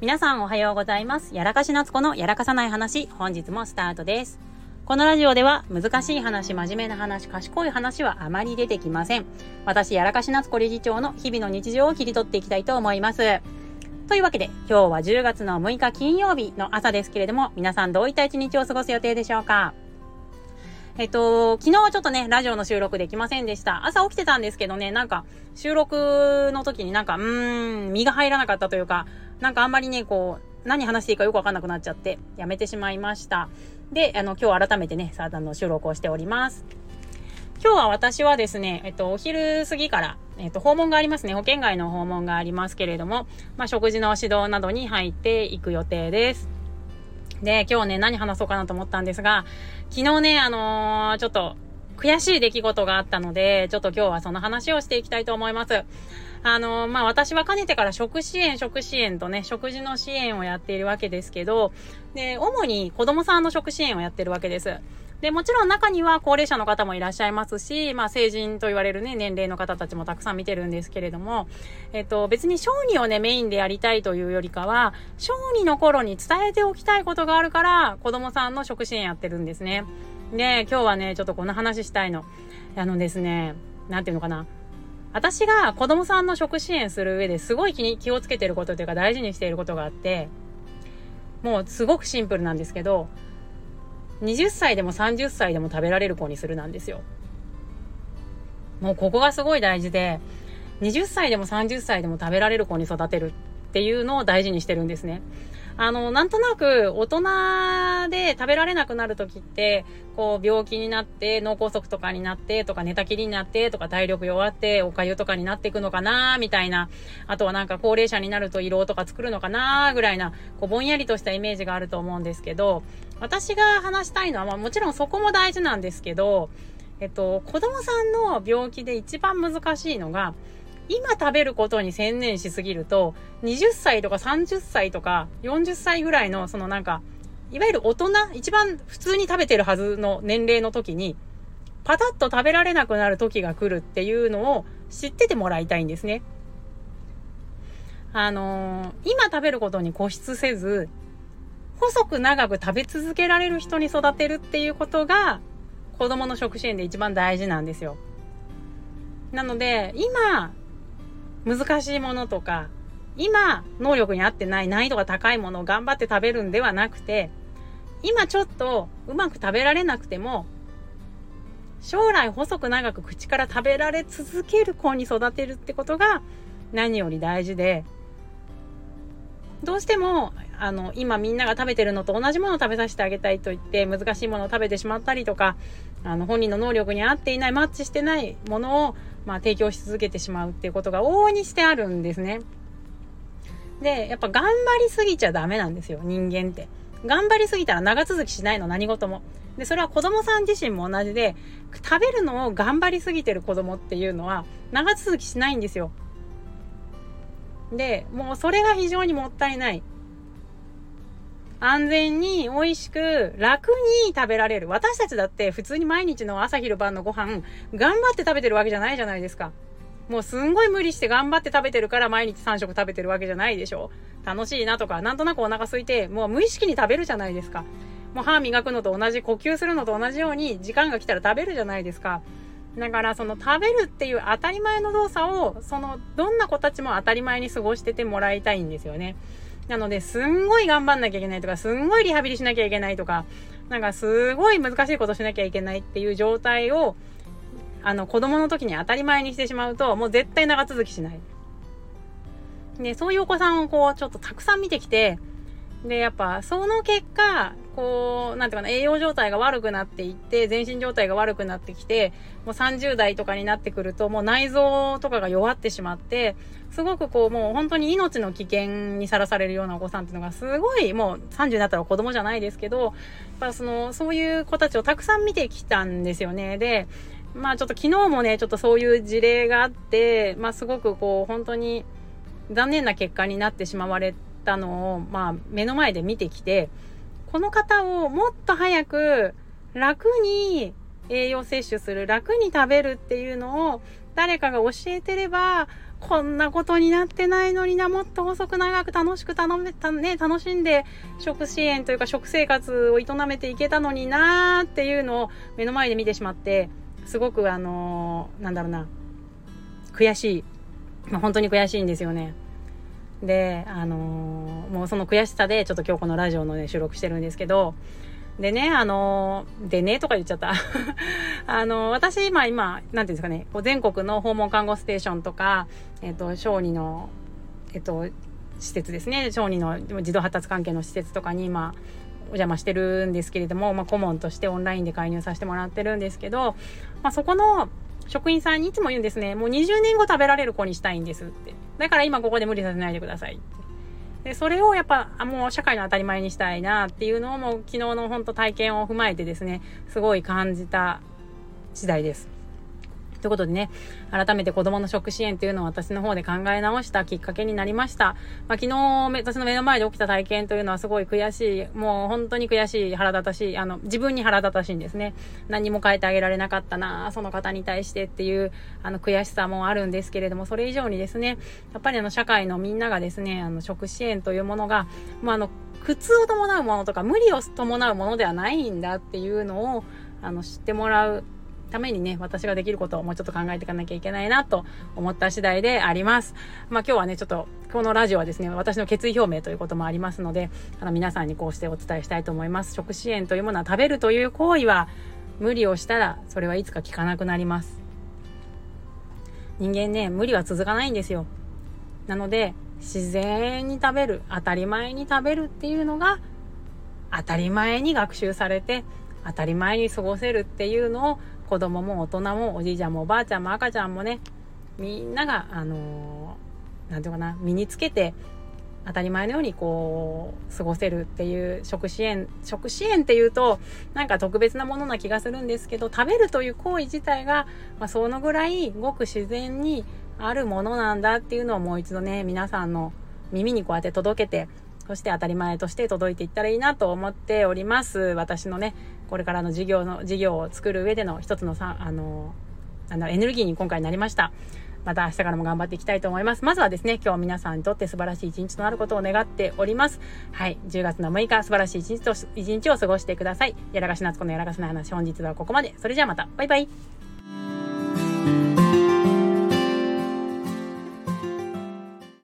皆さんおはようございます。やらかしなつこのやらかさない話、本日もスタートです。このラジオでは難しい話、真面目な話、賢い話はあまり出てきません。私、やらかしなつこ理事長の日々の日常を切り取っていきたいと思います。というわけで、今日は10月の6日金曜日の朝ですけれども、皆さんどういった一日を過ごす予定でしょうか？えっと、昨日はちょっとね、ラジオの収録できませんでした。朝起きてたんですけどね、なんか、収録の時になんか、うーん、身が入らなかったというか、なんかあんまりね、こう、何話していいかよくわかんなくなっちゃって、やめてしまいました。で、あの、今日改めてね、サータンの収録をしております。今日は私はですね、えっと、お昼過ぎから、えっと、訪問がありますね。保険外の訪問がありますけれども、まあ、食事の指導などに入っていく予定です。で、今日ね、何話そうかなと思ったんですが、昨日ね、あのー、ちょっと、悔しい出来事があったので、ちょっと今日はその話をしていきたいと思います。あの、まあ、私はかねてから食支援、食支援とね、食事の支援をやっているわけですけど、で、主に子供さんの食支援をやってるわけです。で、もちろん中には高齢者の方もいらっしゃいますし、まあ成人と言われるね、年齢の方たちもたくさん見てるんですけれども、えっと、別に小児をね、メインでやりたいというよりかは、小児の頃に伝えておきたいことがあるから、子供さんの食支援やってるんですね。で、今日はね、ちょっとこの話したいの。あのですね、なんていうのかな。私が子供さんの食支援する上ですごい気に気をつけてることというか大事にしていることがあって、もうすごくシンプルなんですけど、20歳でも30歳でも食べられる子にするなんですよ。もうここがすごい大事で、20歳でも30歳でも食べられる子に育てるっていうのを大事にしてるんですね。あの、なんとなく大人で食べられなくなる時って、こう病気になって脳梗塞とかになってとか寝たきりになってとか体力弱っておかゆとかになっていくのかなみたいな。あとはなんか高齢者になると胃ろうとか作るのかなぐらいな、こうぼんやりとしたイメージがあると思うんですけど、私が話したいのは、まあもちろんそこも大事なんですけど、えっと、子供さんの病気で一番難しいのが、今食べることに専念しすぎると、20歳とか30歳とか40歳ぐらいの、そのなんか、いわゆる大人、一番普通に食べてるはずの年齢の時に、パタッと食べられなくなる時が来るっていうのを知っててもらいたいんですね。あのー、今食べることに固執せず、細く長く食べ続けられる人に育てるっていうことが、子供の食支援で一番大事なんですよ。なので、今、難しいものとか、今、能力に合ってない難易度が高いものを頑張って食べるんではなくて、今ちょっとうまく食べられなくても、将来細く長く口から食べられ続ける子に育てるってことが何より大事で、どうしても、あの、今みんなが食べてるのと同じものを食べさせてあげたいと言って難しいものを食べてしまったりとか、あの、本人の能力に合っていない、マッチしてないものをまあ、提供し続けてしまうっていうことが往々にしてあるんですね。で、やっぱ頑張りすぎちゃダメなんですよ、人間って。頑張りすぎたら長続きしないの、何事も。で、それは子供さん自身も同じで、食べるのを頑張りすぎてる子供っていうのは、長続きしないんですよ。で、もうそれが非常にもったいない。安全に美味しく楽に食べられる。私たちだって普通に毎日の朝昼晩のご飯頑張って食べてるわけじゃないじゃないですか。もうすんごい無理して頑張って食べてるから毎日3食食べてるわけじゃないでしょ。楽しいなとか、なんとなくお腹空いて、もう無意識に食べるじゃないですか。もう歯磨くのと同じ、呼吸するのと同じように時間が来たら食べるじゃないですか。だからその食べるっていう当たり前の動作を、そのどんな子たちも当たり前に過ごしててもらいたいんですよね。なので、すんごい頑張んなきゃいけないとか、すんごいリハビリしなきゃいけないとか、なんかすごい難しいことしなきゃいけないっていう状態を、あの、子供の時に当たり前にしてしまうと、もう絶対長続きしない。で、そういうお子さんをこう、ちょっとたくさん見てきて、で、やっぱ、その結果、こう、なんていうかな、栄養状態が悪くなっていって、全身状態が悪くなってきて、もう30代とかになってくると、もう内臓とかが弱ってしまって、すごくこう、もう本当に命の危険にさらされるようなお子さんっていうのが、すごい、もう30になったら子供じゃないですけど、やっぱその、そういう子たちをたくさん見てきたんですよね。で、まあちょっと昨日もね、ちょっとそういう事例があって、まあすごくこう、本当に残念な結果になってしまわれたのを、まあ目の前で見てきて、この方をもっと早く楽に栄養摂取する、楽に食べるっていうのを誰かが教えてれば、こんなことになってないのにな、もっと細く長く楽しく頼めた、ね、楽しんで食支援というか食生活を営めていけたのになーっていうのを目の前で見てしまって、すごくあのー、なんだろうな、悔しい。ま、本当に悔しいんですよね。で、あのー、もうその悔しさでちょっと今日このラジオのね、収録してるんですけど、でね、あの、でねとか言っちゃった。あの、私今、今、なんていうんですかね、全国の訪問看護ステーションとか、えっ、と、小児の、えっ、と、施設ですね、小児の児童発達関係の施設とかに今、お邪魔してるんですけれども、まあ、顧問としてオンラインで介入させてもらってるんですけど、まあ、そこの職員さんにいつも言うんですね、もう20年後食べられる子にしたいんですって。だから今ここで無理させないでくださいって。で、それをやっぱ、もう社会の当たり前にしたいなっていうのをもう昨日の本当体験を踏まえてですね、すごい感じた次第です。ということでね、改めて子供の食支援というのを私の方で考え直したきっかけになりました。まあ、昨日、私の目の前で起きた体験というのはすごい悔しい、もう本当に悔しい、腹立たしい、あの、自分に腹立たしいんですね。何も変えてあげられなかったな、その方に対してっていう、あの、悔しさもあるんですけれども、それ以上にですね、やっぱりあの、社会のみんながですね、あの、食支援というものが、まあ、あの、苦痛を伴うものとか、無理を伴うものではないんだっていうのを、あの、知ってもらうためにね、私ができることをもうちょっと考えていかなきゃいけないなと思った次第であります。まあ今日はね、ちょっと、このラジオはですね、私の決意表明ということもありますので、あの皆さんにこうしてお伝えしたいと思います。食支援というものは食べるという行為は、無理をしたら、それはいつか効かなくなります。人間ね、無理は続かないんですよ。なので、自然に食べる、当たり前に食べるっていうのが、当たり前に学習されて、当たり前に過ごせるっていうのを子供も大人もおじいちゃんもおばあちゃんも赤ちゃんもねみんながあの何、て言うかな身につけて当たり前のようにこう過ごせるっていう食支援食支援っていうとなんか特別なものな気がするんですけど食べるという行為自体が、まあ、そのぐらいごく自然にあるものなんだっていうのをもう一度ね皆さんの耳にこうやって届けてそして当たり前として届いていったらいいなと思っております。私のね、これからの事業の、事業を作る上での一つのさ、あの、あの、エネルギーに今回なりました。また明日からも頑張っていきたいと思います。まずはですね、今日皆さんにとって素晴らしい一日となることを願っております。はい。10月の6日、素晴らしい一日と、一日を過ごしてください。やらかし夏子のやらかしの話、本日はここまで。それじゃあまた。バイバイ。